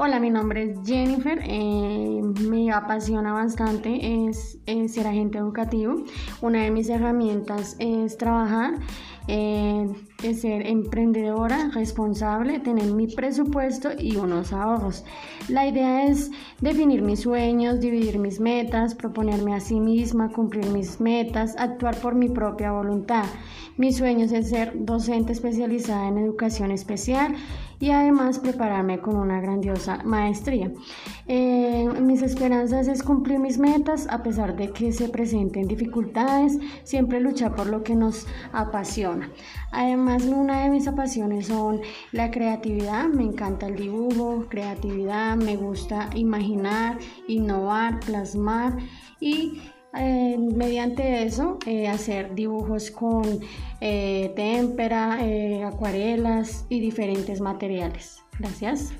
Hola, mi nombre es Jennifer. Eh, me apasiona bastante es, ser agente educativo. Una de mis herramientas es trabajar, eh, es ser emprendedora, responsable, tener mi presupuesto y unos ahorros. La idea es definir mis sueños, dividir mis metas, proponerme a sí misma, cumplir mis metas, actuar por mi propia voluntad. Mis sueños es ser docente especializada en educación especial y además prepararme con una grandiosa maestría. Eh, mis esperanzas es cumplir mis metas a pesar de que se presenten dificultades, siempre luchar por lo que nos apasiona. Además, una de mis apasiones son la creatividad, me encanta el dibujo, creatividad, me gusta imaginar, innovar, plasmar y eh, mediante eso eh, hacer dibujos con témpera, acuarelas y diferentes materiales. Gracias.